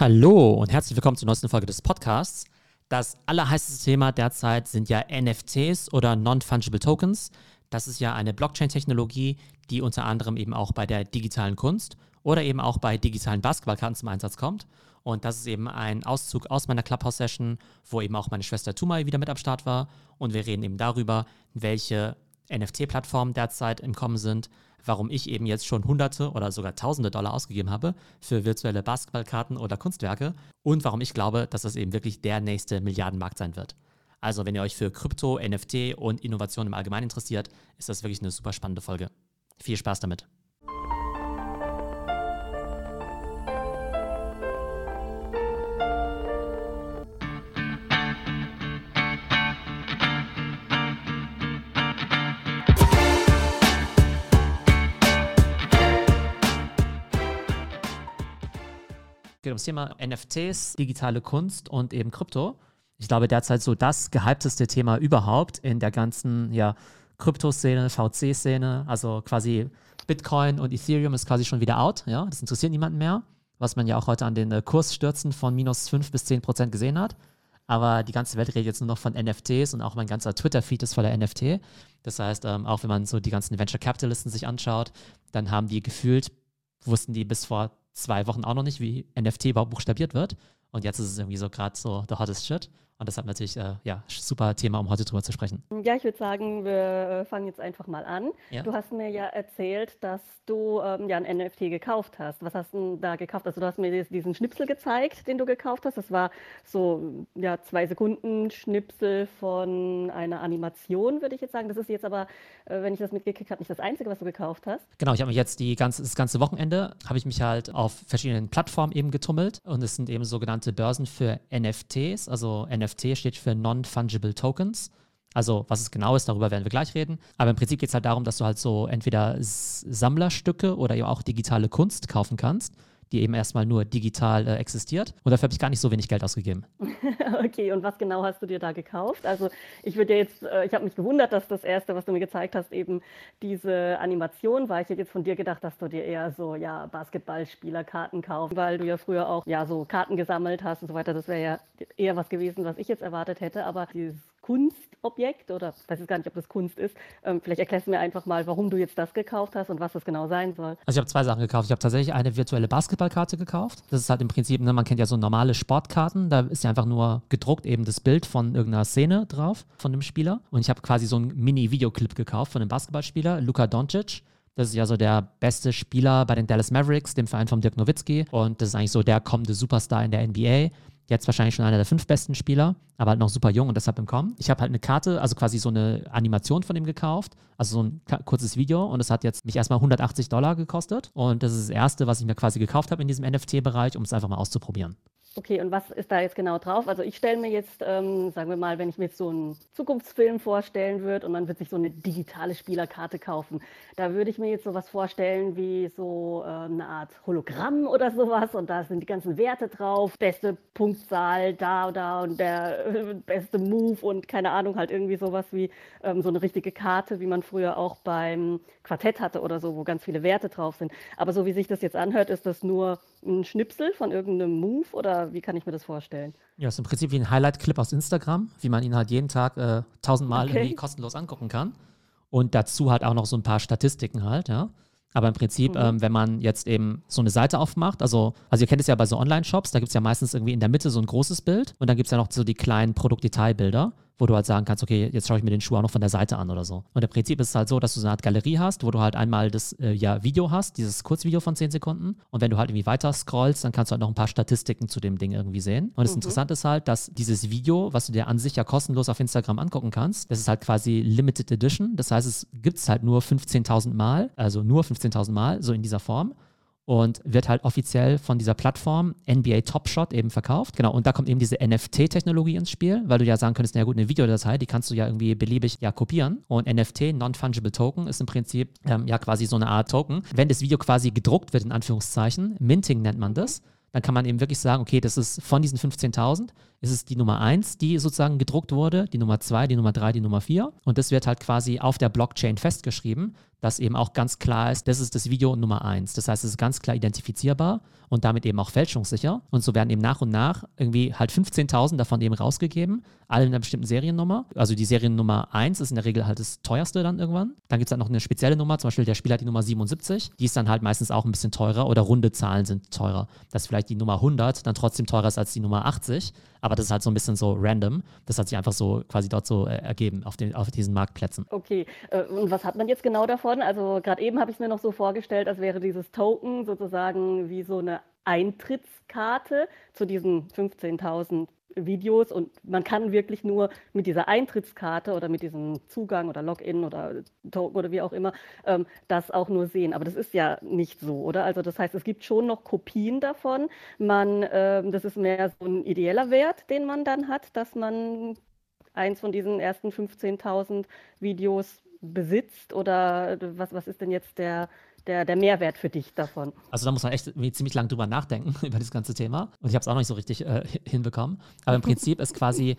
Hallo und herzlich willkommen zur neuesten Folge des Podcasts. Das allerheißeste Thema derzeit sind ja NFTs oder Non-Fungible Tokens. Das ist ja eine Blockchain-Technologie, die unter anderem eben auch bei der digitalen Kunst oder eben auch bei digitalen Basketballkarten zum Einsatz kommt. Und das ist eben ein Auszug aus meiner Clubhouse-Session, wo eben auch meine Schwester Tumai wieder mit am Start war. Und wir reden eben darüber, welche NFT-Plattformen derzeit im Kommen sind, warum ich eben jetzt schon Hunderte oder sogar Tausende Dollar ausgegeben habe für virtuelle Basketballkarten oder Kunstwerke und warum ich glaube, dass das eben wirklich der nächste Milliardenmarkt sein wird. Also wenn ihr euch für Krypto, NFT und Innovation im Allgemeinen interessiert, ist das wirklich eine super spannende Folge. Viel Spaß damit. Geht ums Thema NFTs, digitale Kunst und eben Krypto. Ich glaube, derzeit so das gehypteste Thema überhaupt in der ganzen ja, Kryptoszene, VC-Szene. Also quasi Bitcoin und Ethereum ist quasi schon wieder out. Ja, das interessiert niemanden mehr, was man ja auch heute an den äh, Kursstürzen von minus 5 bis 10 Prozent gesehen hat. Aber die ganze Welt redet jetzt nur noch von NFTs und auch mein ganzer Twitter-Feed ist voller NFT. Das heißt, ähm, auch wenn man so die ganzen Venture Capitalisten sich anschaut, dann haben die gefühlt, wussten die bis vor zwei Wochen auch noch nicht, wie NFT überhaupt buchstabiert wird. Und jetzt ist es irgendwie so gerade so the hottest shit. Und deshalb natürlich, äh, ja, super Thema, um heute drüber zu sprechen. Ja, ich würde sagen, wir fangen jetzt einfach mal an. Ja. Du hast mir ja erzählt, dass du ähm, ja ein NFT gekauft hast. Was hast du da gekauft? Also du hast mir diesen Schnipsel gezeigt, den du gekauft hast. Das war so, ja, zwei Sekunden Schnipsel von einer Animation, würde ich jetzt sagen. Das ist jetzt aber, äh, wenn ich das mitgekriegt habe, nicht das Einzige, was du gekauft hast. Genau, ich habe mich jetzt die ganze, das ganze Wochenende, habe ich mich halt auf verschiedenen Plattformen eben getummelt. Und es sind eben sogenannte Börsen für NFTs, also NFTs NFT steht für Non-Fungible Tokens. Also, was es genau ist, darüber werden wir gleich reden. Aber im Prinzip geht es halt darum, dass du halt so entweder Sammlerstücke oder eben auch digitale Kunst kaufen kannst die eben erstmal nur digital äh, existiert. Und dafür habe ich gar nicht so wenig Geld ausgegeben. okay, und was genau hast du dir da gekauft? Also ich würde jetzt, äh, ich habe mich gewundert, dass das erste, was du mir gezeigt hast, eben diese Animation war. Ich hätte jetzt von dir gedacht, dass du dir eher so, ja, Basketballspielerkarten kaufst, weil du ja früher auch, ja, so Karten gesammelt hast und so weiter. Das wäre ja eher was gewesen, was ich jetzt erwartet hätte. Aber dieses Kunstobjekt oder ich weiß jetzt gar nicht, ob das Kunst ist. Ähm, vielleicht erklärst du mir einfach mal, warum du jetzt das gekauft hast und was das genau sein soll. Also ich habe zwei Sachen gekauft. Ich habe tatsächlich eine virtuelle Basketballkarte gekauft. Das ist halt im Prinzip, ne, man kennt ja so normale Sportkarten. Da ist ja einfach nur gedruckt eben das Bild von irgendeiner Szene drauf von dem Spieler. Und ich habe quasi so einen Mini-Videoclip gekauft von einem Basketballspieler, Luka Doncic. Das ist ja so der beste Spieler bei den Dallas Mavericks, dem Verein von Dirk Nowitzki. Und das ist eigentlich so der kommende Superstar in der NBA. Jetzt wahrscheinlich schon einer der fünf besten Spieler, aber halt noch super jung und deshalb im Kommen. Ich habe halt eine Karte, also quasi so eine Animation von ihm gekauft, also so ein kurzes Video und es hat jetzt mich erstmal 180 Dollar gekostet und das ist das erste, was ich mir quasi gekauft habe in diesem NFT-Bereich, um es einfach mal auszuprobieren. Okay, und was ist da jetzt genau drauf? Also ich stelle mir jetzt, ähm, sagen wir mal, wenn ich mir jetzt so einen Zukunftsfilm vorstellen würde und man wird sich so eine digitale Spielerkarte kaufen, da würde ich mir jetzt sowas vorstellen wie so äh, eine Art Hologramm oder sowas und da sind die ganzen Werte drauf, beste Punktzahl da und da und der äh, beste Move und keine Ahnung, halt irgendwie sowas wie ähm, so eine richtige Karte, wie man früher auch beim Quartett hatte oder so, wo ganz viele Werte drauf sind. Aber so wie sich das jetzt anhört, ist das nur ein Schnipsel von irgendeinem Move oder wie kann ich mir das vorstellen? Ja, ist im Prinzip wie ein Highlight-Clip aus Instagram, wie man ihn halt jeden Tag äh, tausendmal okay. irgendwie kostenlos angucken kann. Und dazu halt auch noch so ein paar Statistiken halt, ja. Aber im Prinzip, mhm. ähm, wenn man jetzt eben so eine Seite aufmacht, also, also ihr kennt es ja bei so Online-Shops, da gibt es ja meistens irgendwie in der Mitte so ein großes Bild und dann gibt es ja noch so die kleinen Produktdetailbilder wo du halt sagen kannst, okay, jetzt schaue ich mir den Schuh auch noch von der Seite an oder so. Und im Prinzip ist es halt so, dass du so eine Art Galerie hast, wo du halt einmal das äh, ja, Video hast, dieses Kurzvideo von 10 Sekunden. Und wenn du halt irgendwie weiter scrollst, dann kannst du halt noch ein paar Statistiken zu dem Ding irgendwie sehen. Und das mhm. Interessante ist halt, dass dieses Video, was du dir an sich ja kostenlos auf Instagram angucken kannst, das ist halt quasi Limited Edition. Das heißt, es gibt es halt nur 15.000 Mal, also nur 15.000 Mal, so in dieser Form und wird halt offiziell von dieser Plattform NBA Top Shot eben verkauft. Genau, und da kommt eben diese NFT-Technologie ins Spiel, weil du ja sagen könntest, na gut, eine Videodatei, die kannst du ja irgendwie beliebig ja kopieren. Und NFT, Non-Fungible Token, ist im Prinzip ähm, ja quasi so eine Art Token. Wenn das Video quasi gedruckt wird, in Anführungszeichen, Minting nennt man das, dann kann man eben wirklich sagen, okay, das ist von diesen 15.000, ist es die Nummer 1, die sozusagen gedruckt wurde, die Nummer 2, die Nummer 3, die Nummer 4 und das wird halt quasi auf der Blockchain festgeschrieben. Dass eben auch ganz klar ist, das ist das Video Nummer eins. Das heißt, es ist ganz klar identifizierbar und damit eben auch fälschungssicher. Und so werden eben nach und nach irgendwie halt 15.000 davon eben rausgegeben, alle in einer bestimmten Seriennummer. Also die Seriennummer 1 ist in der Regel halt das teuerste dann irgendwann. Dann gibt es halt noch eine spezielle Nummer, zum Beispiel der Spieler hat die Nummer 77. Die ist dann halt meistens auch ein bisschen teurer oder runde Zahlen sind teurer. Dass vielleicht die Nummer 100 dann trotzdem teurer ist als die Nummer 80. Aber das ist halt so ein bisschen so random. Das hat sich einfach so quasi dort so äh, ergeben auf, den, auf diesen Marktplätzen. Okay, äh, und was hat man jetzt genau davon? Also gerade eben habe ich es mir noch so vorgestellt, als wäre dieses Token sozusagen wie so eine Eintrittskarte zu diesen 15.000 Videos und man kann wirklich nur mit dieser Eintrittskarte oder mit diesem Zugang oder Login oder Token oder wie auch immer ähm, das auch nur sehen. Aber das ist ja nicht so, oder? Also das heißt, es gibt schon noch Kopien davon. Man, ähm, das ist mehr so ein ideeller Wert, den man dann hat, dass man eins von diesen ersten 15.000 Videos besitzt oder was, was ist denn jetzt der der, der Mehrwert für dich davon? Also da muss man echt ziemlich lange drüber nachdenken, über das ganze Thema. Und ich habe es auch noch nicht so richtig äh, hinbekommen. Aber im Prinzip ist quasi,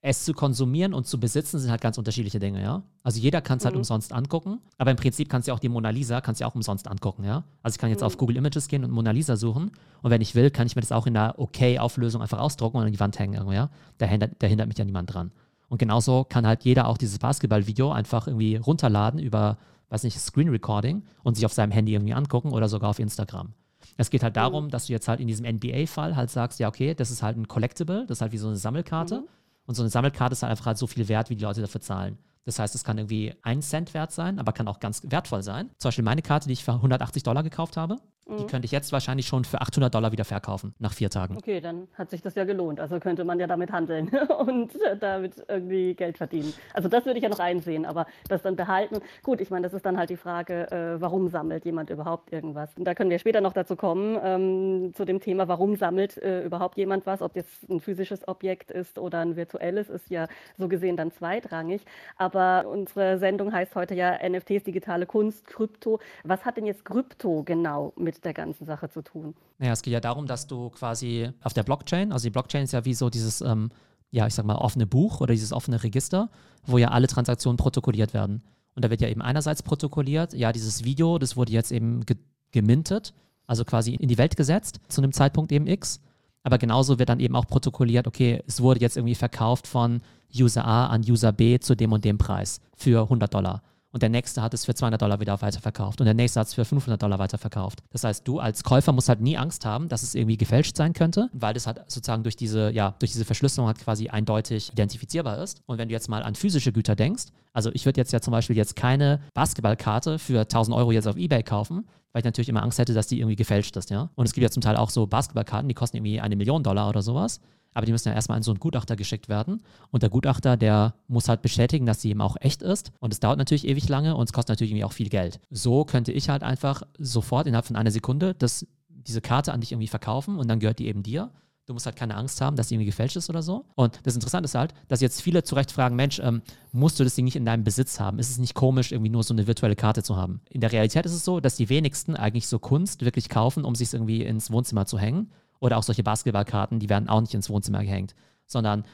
es zu konsumieren und zu besitzen sind halt ganz unterschiedliche Dinge, ja. Also jeder kann es halt mhm. umsonst angucken, aber im Prinzip kannst du ja auch die Mona Lisa, kannst du ja auch umsonst angucken, ja. Also ich kann jetzt mhm. auf Google Images gehen und Mona Lisa suchen und wenn ich will, kann ich mir das auch in einer Okay-Auflösung einfach ausdrucken und an die Wand hängen irgendwo, ja. Da hindert, da hindert mich ja niemand dran. Und genauso kann halt jeder auch dieses Basketball-Video einfach irgendwie runterladen über weiß nicht, Screen Recording und sich auf seinem Handy irgendwie angucken oder sogar auf Instagram. Es geht halt darum, mhm. dass du jetzt halt in diesem NBA-Fall halt sagst, ja, okay, das ist halt ein Collectible, das ist halt wie so eine Sammelkarte. Mhm. Und so eine Sammelkarte ist halt einfach halt so viel wert, wie die Leute dafür zahlen. Das heißt, es kann irgendwie ein Cent wert sein, aber kann auch ganz wertvoll sein. Zum Beispiel meine Karte, die ich für 180 Dollar gekauft habe, die mhm. könnte ich jetzt wahrscheinlich schon für 800 Dollar wieder verkaufen, nach vier Tagen. Okay, dann hat sich das ja gelohnt. Also könnte man ja damit handeln und damit irgendwie Geld verdienen. Also das würde ich ja noch einsehen, aber das dann behalten. Gut, ich meine, das ist dann halt die Frage, äh, warum sammelt jemand überhaupt irgendwas? Und da können wir später noch dazu kommen, ähm, zu dem Thema, warum sammelt äh, überhaupt jemand was? Ob jetzt ein physisches Objekt ist oder ein virtuelles, ist ja so gesehen dann zweitrangig. Aber unsere Sendung heißt heute ja NFTs, digitale Kunst, Krypto. Was hat denn jetzt Krypto genau mit der ganzen Sache zu tun. Naja, es geht ja darum, dass du quasi auf der Blockchain, also die Blockchain ist ja wie so dieses, ähm, ja, ich sag mal, offene Buch oder dieses offene Register, wo ja alle Transaktionen protokolliert werden. Und da wird ja eben einerseits protokolliert, ja, dieses Video, das wurde jetzt eben ge gemintet, also quasi in die Welt gesetzt, zu einem Zeitpunkt eben X. Aber genauso wird dann eben auch protokolliert, okay, es wurde jetzt irgendwie verkauft von User A an User B zu dem und dem Preis für 100 Dollar und der nächste hat es für 200 Dollar wieder weiterverkauft und der nächste hat es für 500 Dollar weiterverkauft. Das heißt, du als Käufer musst halt nie Angst haben, dass es irgendwie gefälscht sein könnte, weil das halt sozusagen durch diese, ja, durch diese Verschlüsselung halt quasi eindeutig identifizierbar ist. Und wenn du jetzt mal an physische Güter denkst, also ich würde jetzt ja zum Beispiel jetzt keine Basketballkarte für 1000 Euro jetzt auf Ebay kaufen, weil ich natürlich immer Angst hätte, dass die irgendwie gefälscht ist, ja. Und es gibt ja zum Teil auch so Basketballkarten, die kosten irgendwie eine Million Dollar oder sowas aber die müssen ja erstmal an so einen Gutachter geschickt werden. Und der Gutachter, der muss halt bestätigen, dass sie eben auch echt ist. Und es dauert natürlich ewig lange und es kostet natürlich irgendwie auch viel Geld. So könnte ich halt einfach sofort innerhalb von einer Sekunde das, diese Karte an dich irgendwie verkaufen und dann gehört die eben dir. Du musst halt keine Angst haben, dass die irgendwie gefälscht ist oder so. Und das Interessante ist halt, dass jetzt viele zu Recht fragen, Mensch, ähm, musst du das Ding nicht in deinem Besitz haben? Ist es nicht komisch, irgendwie nur so eine virtuelle Karte zu haben? In der Realität ist es so, dass die wenigsten eigentlich so Kunst wirklich kaufen, um sich irgendwie ins Wohnzimmer zu hängen, oder auch solche Basketballkarten, die werden auch nicht ins Wohnzimmer gehängt, sondern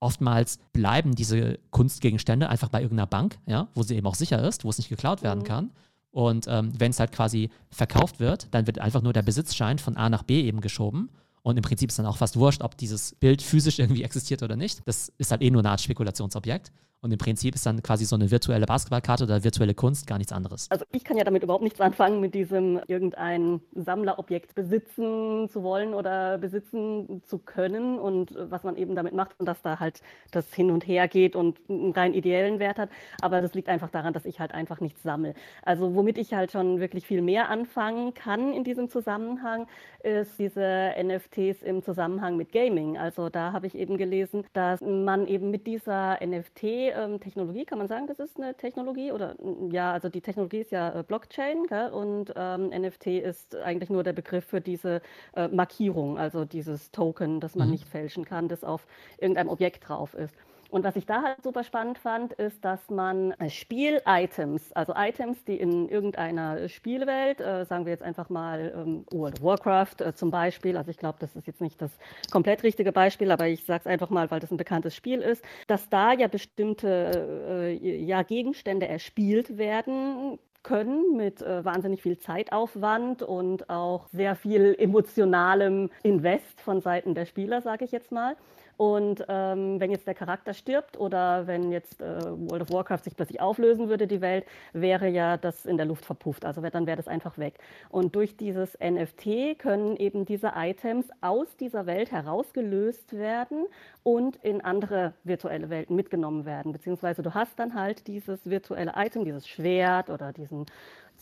oftmals bleiben diese Kunstgegenstände einfach bei irgendeiner Bank, ja, wo sie eben auch sicher ist, wo es nicht geklaut werden mhm. kann. Und ähm, wenn es halt quasi verkauft wird, dann wird einfach nur der Besitzschein von A nach B eben geschoben. Und im Prinzip ist dann auch fast wurscht, ob dieses Bild physisch irgendwie existiert oder nicht. Das ist halt eh nur eine Art Spekulationsobjekt. Und im Prinzip ist dann quasi so eine virtuelle Basketballkarte oder virtuelle Kunst gar nichts anderes. Also ich kann ja damit überhaupt nichts anfangen, mit diesem irgendein Sammlerobjekt besitzen zu wollen oder besitzen zu können und was man eben damit macht und dass da halt das hin und her geht und einen rein ideellen Wert hat. Aber das liegt einfach daran, dass ich halt einfach nichts sammle. Also womit ich halt schon wirklich viel mehr anfangen kann in diesem Zusammenhang, ist diese NFTs im Zusammenhang mit Gaming. Also da habe ich eben gelesen, dass man eben mit dieser NFT ähm, Technologie, kann man sagen, das ist eine Technologie oder ja, also die Technologie ist ja äh, Blockchain gell? und ähm, NFT ist eigentlich nur der Begriff für diese äh, Markierung, also dieses Token, das man mhm. nicht fälschen kann, das auf irgendeinem Objekt drauf ist. Und was ich da halt super spannend fand, ist, dass man äh, Spiel-Items, also Items, die in irgendeiner Spielwelt, äh, sagen wir jetzt einfach mal ähm, World of Warcraft äh, zum Beispiel, also ich glaube, das ist jetzt nicht das komplett richtige Beispiel, aber ich sage es einfach mal, weil das ein bekanntes Spiel ist, dass da ja bestimmte äh, ja, Gegenstände erspielt werden können mit äh, wahnsinnig viel Zeitaufwand und auch sehr viel emotionalem Invest von Seiten der Spieler, sage ich jetzt mal. Und ähm, wenn jetzt der Charakter stirbt oder wenn jetzt äh, World of Warcraft sich plötzlich auflösen würde, die Welt, wäre ja das in der Luft verpufft. Also dann wäre das einfach weg. Und durch dieses NFT können eben diese Items aus dieser Welt herausgelöst werden und in andere virtuelle Welten mitgenommen werden. Beziehungsweise du hast dann halt dieses virtuelle Item, dieses Schwert oder diesen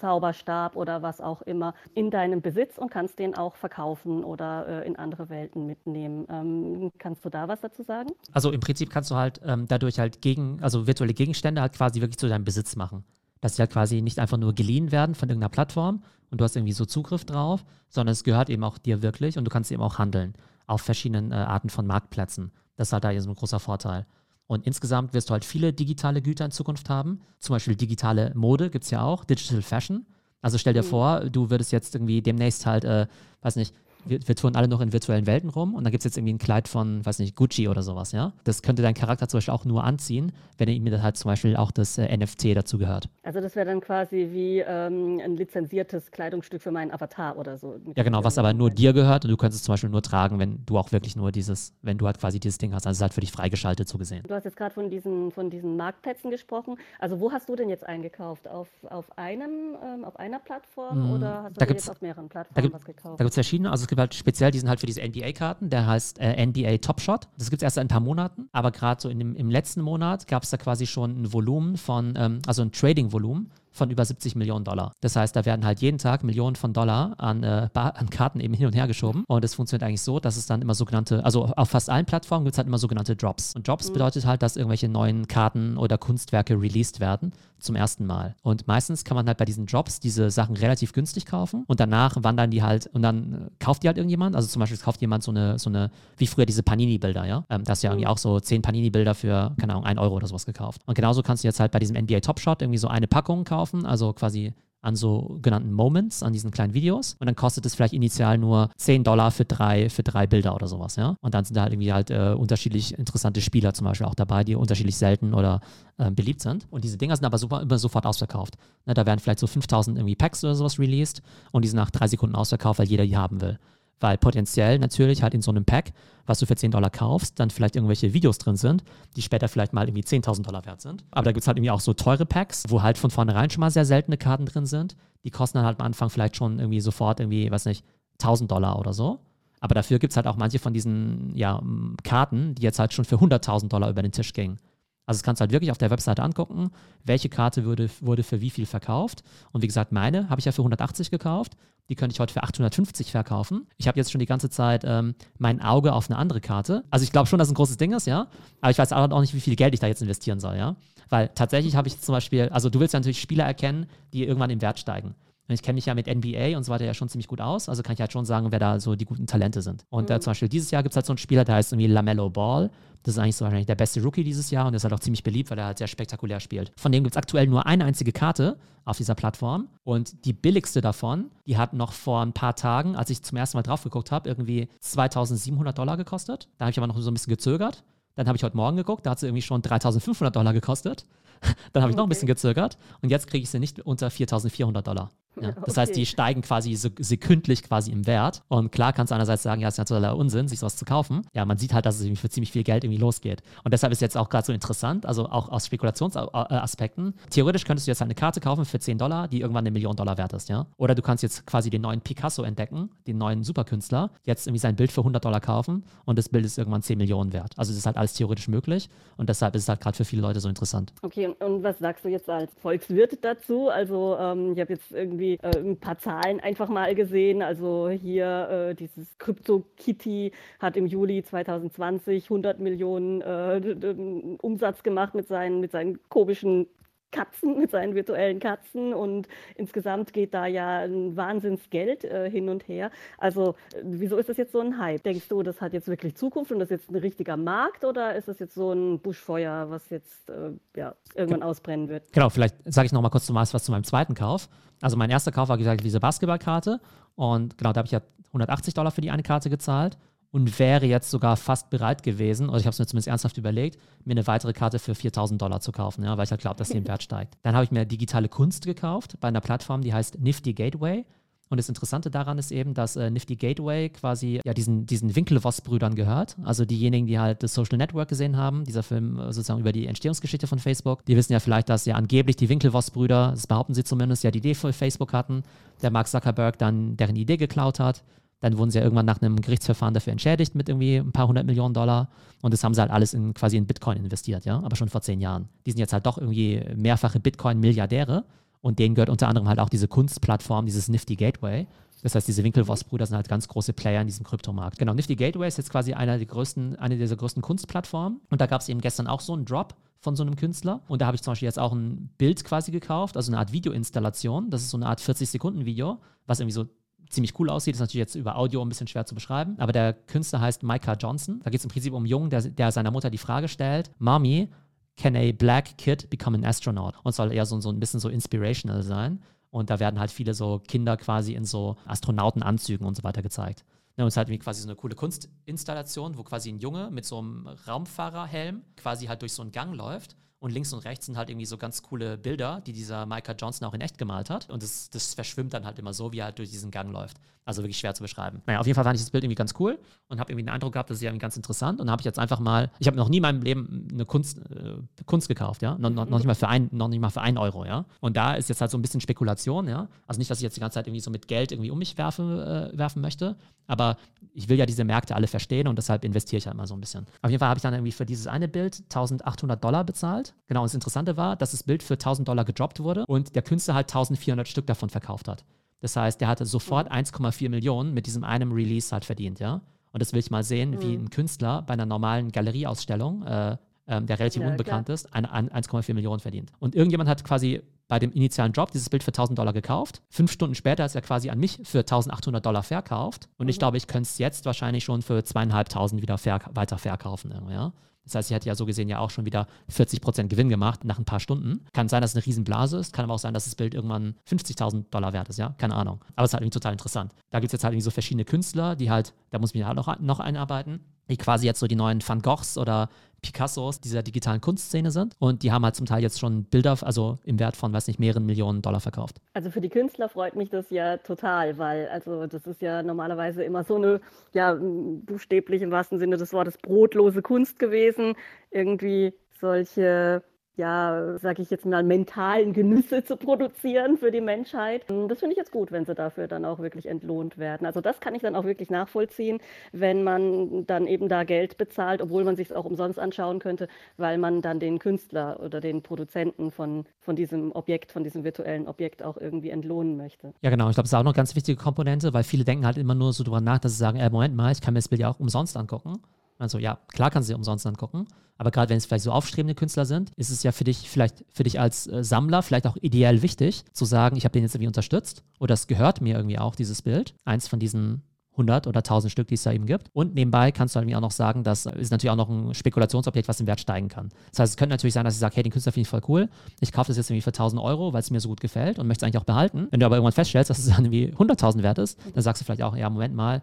Zauberstab oder was auch immer in deinem Besitz und kannst den auch verkaufen oder äh, in andere Welten mitnehmen. Ähm, kannst du da was dazu sagen? Also im Prinzip kannst du halt ähm, dadurch halt gegen, also virtuelle Gegenstände halt quasi wirklich zu deinem Besitz machen. Dass sie halt quasi nicht einfach nur geliehen werden von irgendeiner Plattform und du hast irgendwie so Zugriff drauf, sondern es gehört eben auch dir wirklich und du kannst eben auch handeln auf verschiedenen äh, Arten von Marktplätzen. Das ist halt da so ein großer Vorteil. Und insgesamt wirst du halt viele digitale Güter in Zukunft haben. Zum Beispiel digitale Mode gibt es ja auch, Digital Fashion. Also stell dir mhm. vor, du würdest jetzt irgendwie demnächst halt, äh, weiß nicht, wir, wir touren alle noch in virtuellen Welten rum und dann gibt es jetzt irgendwie ein Kleid von, weiß nicht, Gucci oder sowas, ja. Das könnte dein Charakter zum Beispiel auch nur anziehen, wenn ihm das halt zum Beispiel auch das äh, NFT dazu gehört. Also das wäre dann quasi wie ähm, ein lizenziertes Kleidungsstück für meinen Avatar oder so. Ja, genau, was aber nur dir gehört und du könntest es zum Beispiel nur tragen, wenn du auch wirklich nur dieses, wenn du halt quasi dieses Ding hast. Also es ist halt für dich freigeschaltet so gesehen. Du hast jetzt gerade von diesen, von diesen Marktplätzen gesprochen. Also wo hast du denn jetzt eingekauft? Auf, auf einem, ähm, auf einer Plattform mm, oder hast du jetzt auf mehreren Plattformen was gekauft? Da gibt es verschiedene, also gibt halt speziell diesen halt für diese NBA-Karten, der heißt äh, NBA Top Shot. Das gibt es erst seit ein paar Monaten, aber gerade so in dem, im letzten Monat gab es da quasi schon ein Volumen von, ähm, also ein Trading-Volumen von über 70 Millionen Dollar. Das heißt, da werden halt jeden Tag Millionen von Dollar an, äh, an Karten eben hin und her geschoben. Und es funktioniert eigentlich so, dass es dann immer sogenannte, also auf fast allen Plattformen gibt es halt immer sogenannte Drops. Und Drops mhm. bedeutet halt, dass irgendwelche neuen Karten oder Kunstwerke released werden zum ersten Mal. Und meistens kann man halt bei diesen Drops diese Sachen relativ günstig kaufen und danach wandern die halt und dann äh, kauft die halt irgendjemand. Also zum Beispiel kauft jemand so eine, so eine, wie früher diese Panini-Bilder, ja. Ähm, das ist ja irgendwie mhm. auch so zehn Panini-Bilder für, keine Ahnung, ein Euro oder sowas gekauft. Und genauso kannst du jetzt halt bei diesem NBA Top Shot irgendwie so eine Packung kaufen, also quasi an sogenannten Moments, an diesen kleinen Videos. Und dann kostet es vielleicht initial nur 10 Dollar für drei, für drei Bilder oder sowas, ja. Und dann sind da halt irgendwie halt äh, unterschiedlich interessante Spieler zum Beispiel auch dabei, die unterschiedlich selten oder äh, beliebt sind. Und diese Dinger sind aber super, immer sofort ausverkauft. Ne, da werden vielleicht so 5000 irgendwie Packs oder sowas released und die sind nach drei Sekunden ausverkauft, weil jeder die haben will weil potenziell natürlich halt in so einem Pack, was du für 10 Dollar kaufst, dann vielleicht irgendwelche Videos drin sind, die später vielleicht mal irgendwie 10.000 Dollar wert sind. Aber da gibt es halt irgendwie auch so teure Packs, wo halt von vornherein schon mal sehr seltene Karten drin sind. Die kosten dann halt am Anfang vielleicht schon irgendwie sofort irgendwie, weiß nicht, 1000 Dollar oder so. Aber dafür gibt es halt auch manche von diesen ja, Karten, die jetzt halt schon für 100.000 Dollar über den Tisch gingen. Also das kannst du halt wirklich auf der Webseite angucken, welche Karte würde, wurde für wie viel verkauft. Und wie gesagt, meine habe ich ja für 180 gekauft. Die könnte ich heute für 850 verkaufen. Ich habe jetzt schon die ganze Zeit ähm, mein Auge auf eine andere Karte. Also ich glaube schon, dass es ein großes Ding ist, ja. Aber ich weiß auch nicht, wie viel Geld ich da jetzt investieren soll, ja. Weil tatsächlich habe ich zum Beispiel, also du willst ja natürlich Spieler erkennen, die irgendwann im Wert steigen. Und ich kenne mich ja mit NBA und so weiter ja schon ziemlich gut aus. Also kann ich halt schon sagen, wer da so die guten Talente sind. Und äh, mhm. äh, zum Beispiel dieses Jahr gibt es halt so einen Spieler, der heißt irgendwie Lamello Ball. Das ist eigentlich so wahrscheinlich der beste Rookie dieses Jahr und ist halt auch ziemlich beliebt, weil er halt sehr spektakulär spielt. Von dem gibt es aktuell nur eine einzige Karte auf dieser Plattform und die billigste davon, die hat noch vor ein paar Tagen, als ich zum ersten Mal drauf geguckt habe, irgendwie 2700 Dollar gekostet. Da habe ich aber noch so ein bisschen gezögert. Dann habe ich heute Morgen geguckt, da hat sie irgendwie schon 3500 Dollar gekostet. Dann habe ich okay. noch ein bisschen gezögert und jetzt kriege ich sie nicht unter 4400 Dollar. Ja, das okay. heißt, die steigen quasi sekündlich quasi im Wert. Und klar kannst du einerseits sagen, ja, es ist totaler Unsinn, sich sowas zu kaufen. Ja, man sieht halt, dass es für ziemlich viel Geld irgendwie losgeht. Und deshalb ist jetzt auch gerade so interessant, also auch aus Spekulationsaspekten. Theoretisch könntest du jetzt halt eine Karte kaufen für 10 Dollar, die irgendwann eine Million Dollar wert ist, ja. Oder du kannst jetzt quasi den neuen Picasso entdecken, den neuen Superkünstler, jetzt irgendwie sein Bild für 100 Dollar kaufen und das Bild ist irgendwann 10 Millionen wert. Also das ist halt alles theoretisch möglich und deshalb ist es halt gerade für viele Leute so interessant. Okay, und was sagst du jetzt als Volkswirt dazu? Also ähm, ich habe jetzt irgendwie äh, ein paar Zahlen einfach mal gesehen. Also hier äh, dieses Crypto-Kitty hat im Juli 2020 100 Millionen äh, Umsatz gemacht mit seinen, mit seinen komischen Katzen, mit seinen virtuellen Katzen und insgesamt geht da ja ein Wahnsinnsgeld äh, hin und her. Also äh, wieso ist das jetzt so ein Hype? Denkst du, das hat jetzt wirklich Zukunft und das ist jetzt ein richtiger Markt oder ist das jetzt so ein Buschfeuer, was jetzt äh, ja, irgendwann ausbrennen wird? Genau, vielleicht sage ich noch mal kurz zum was zu meinem zweiten Kauf. Also mein erster Kauf war gesagt diese Basketballkarte und genau, da habe ich ja 180 Dollar für die eine Karte gezahlt und wäre jetzt sogar fast bereit gewesen, oder ich habe es mir zumindest ernsthaft überlegt, mir eine weitere Karte für 4000 Dollar zu kaufen, ja, weil ich halt glaube, dass sie im Wert steigt. Dann habe ich mir digitale Kunst gekauft bei einer Plattform, die heißt Nifty Gateway. Und das Interessante daran ist eben, dass äh, Nifty Gateway quasi ja diesen, diesen Winklevoss-Brüdern gehört. Also diejenigen, die halt das Social Network gesehen haben, dieser Film äh, sozusagen über die Entstehungsgeschichte von Facebook. Die wissen ja vielleicht, dass ja angeblich die Winklevoss-Brüder, das behaupten sie zumindest, ja die Idee für Facebook hatten, der Mark Zuckerberg dann deren Idee geklaut hat. Dann wurden sie ja irgendwann nach einem Gerichtsverfahren dafür entschädigt mit irgendwie ein paar hundert Millionen Dollar. Und das haben sie halt alles in quasi in Bitcoin investiert, ja, aber schon vor zehn Jahren. Die sind jetzt halt doch irgendwie mehrfache Bitcoin-Milliardäre. Und denen gehört unter anderem halt auch diese Kunstplattform, dieses Nifty Gateway. Das heißt, diese Winkelvoss-Brüder sind halt ganz große Player in diesem Kryptomarkt. Genau, Nifty Gateway ist jetzt quasi einer der größten, eine dieser größten Kunstplattformen. Und da gab es eben gestern auch so einen Drop von so einem Künstler. Und da habe ich zum Beispiel jetzt auch ein Bild quasi gekauft, also eine Art Videoinstallation. Das ist so eine Art 40-Sekunden-Video, was irgendwie so ziemlich cool aussieht. Ist natürlich jetzt über Audio ein bisschen schwer zu beschreiben. Aber der Künstler heißt Micah Johnson. Da geht es im Prinzip um einen Jungen, der, der seiner Mutter die Frage stellt: Mommy, can a black kid become an astronaut? Und soll eher so, so ein bisschen so inspirational sein. Und da werden halt viele so Kinder quasi in so Astronautenanzügen und so weiter gezeigt. Ja, und es ist halt quasi so eine coole Kunstinstallation, wo quasi ein Junge mit so einem Raumfahrerhelm quasi halt durch so einen Gang läuft und links und rechts sind halt irgendwie so ganz coole Bilder, die dieser Micah Johnson auch in echt gemalt hat. Und das, das verschwimmt dann halt immer so, wie er halt durch diesen Gang läuft. Also wirklich schwer zu beschreiben. Naja, auf jeden Fall fand ich das Bild irgendwie ganz cool und habe irgendwie den Eindruck gehabt, das ist ja irgendwie ganz interessant. Und habe ich jetzt einfach mal, ich habe noch nie in meinem Leben eine Kunst, äh, Kunst gekauft, ja. No, no, noch, nicht mal für ein, noch nicht mal für einen Euro, ja. Und da ist jetzt halt so ein bisschen Spekulation, ja. Also nicht, dass ich jetzt die ganze Zeit irgendwie so mit Geld irgendwie um mich werfe, äh, werfen möchte, aber ich will ja diese Märkte alle verstehen und deshalb investiere ich halt mal so ein bisschen. Auf jeden Fall habe ich dann irgendwie für dieses eine Bild 1800 Dollar bezahlt. Genau, und das Interessante war, dass das Bild für 1000 Dollar gedroppt wurde und der Künstler halt 1400 Stück davon verkauft hat. Das heißt, der hatte sofort 1,4 Millionen mit diesem einen Release halt verdient, ja. Und das will ich mal sehen, mhm. wie ein Künstler bei einer normalen Galerieausstellung, äh, ähm, der relativ ja, unbekannt klar. ist, 1,4 Millionen verdient. Und irgendjemand hat quasi bei dem initialen Drop dieses Bild für 1000 Dollar gekauft. Fünf Stunden später ist er quasi an mich für 1800 Dollar verkauft. Und mhm. ich glaube, ich könnte es jetzt wahrscheinlich schon für zweieinhalbtausend wieder weiter verkaufen. Ja? Das heißt, sie hat ja so gesehen ja auch schon wieder 40% Gewinn gemacht nach ein paar Stunden. Kann sein, dass es eine Riesenblase ist, kann aber auch sein, dass das Bild irgendwann 50.000 Dollar wert ist, ja, keine Ahnung. Aber es ist halt irgendwie total interessant. Da gibt es jetzt halt irgendwie so verschiedene Künstler, die halt, da muss ich mich halt noch, noch einarbeiten, die quasi jetzt so die neuen Van Goghs oder Picassos dieser digitalen Kunstszene sind. Und die haben halt zum Teil jetzt schon Bilder, also im Wert von, weiß nicht, mehreren Millionen Dollar verkauft. Also für die Künstler freut mich das ja total, weil also das ist ja normalerweise immer so eine, ja, buchstäblich im wahrsten Sinne des Wortes brotlose Kunst gewesen. Irgendwie solche ja, sage ich jetzt mal, mentalen Genüsse zu produzieren für die Menschheit. Das finde ich jetzt gut, wenn sie dafür dann auch wirklich entlohnt werden. Also das kann ich dann auch wirklich nachvollziehen, wenn man dann eben da Geld bezahlt, obwohl man sich es auch umsonst anschauen könnte, weil man dann den Künstler oder den Produzenten von, von diesem Objekt, von diesem virtuellen Objekt auch irgendwie entlohnen möchte. Ja, genau. Ich glaube, das ist auch noch eine ganz wichtige Komponente, weil viele denken halt immer nur so drüber nach, dass sie sagen, äh, Moment mal, ich kann mir das Bild ja auch umsonst angucken. Also ja, klar kannst du sie umsonst angucken, aber gerade wenn es vielleicht so aufstrebende Künstler sind, ist es ja für dich vielleicht für dich als äh, Sammler vielleicht auch ideell wichtig zu sagen, ich habe den jetzt irgendwie unterstützt oder es gehört mir irgendwie auch dieses Bild, eins von diesen 100 oder 1000 Stück, die es da eben gibt. Und nebenbei kannst du irgendwie auch noch sagen, das ist natürlich auch noch ein Spekulationsobjekt, was im Wert steigen kann. Das heißt, es könnte natürlich sein, dass ich sage, hey, den Künstler finde ich voll cool. Ich kaufe das jetzt irgendwie für 1000 Euro, weil es mir so gut gefällt und möchte es eigentlich auch behalten. Wenn du aber irgendwann feststellst, dass es dann irgendwie 100.000 wert ist, dann sagst du vielleicht auch, ja, Moment mal,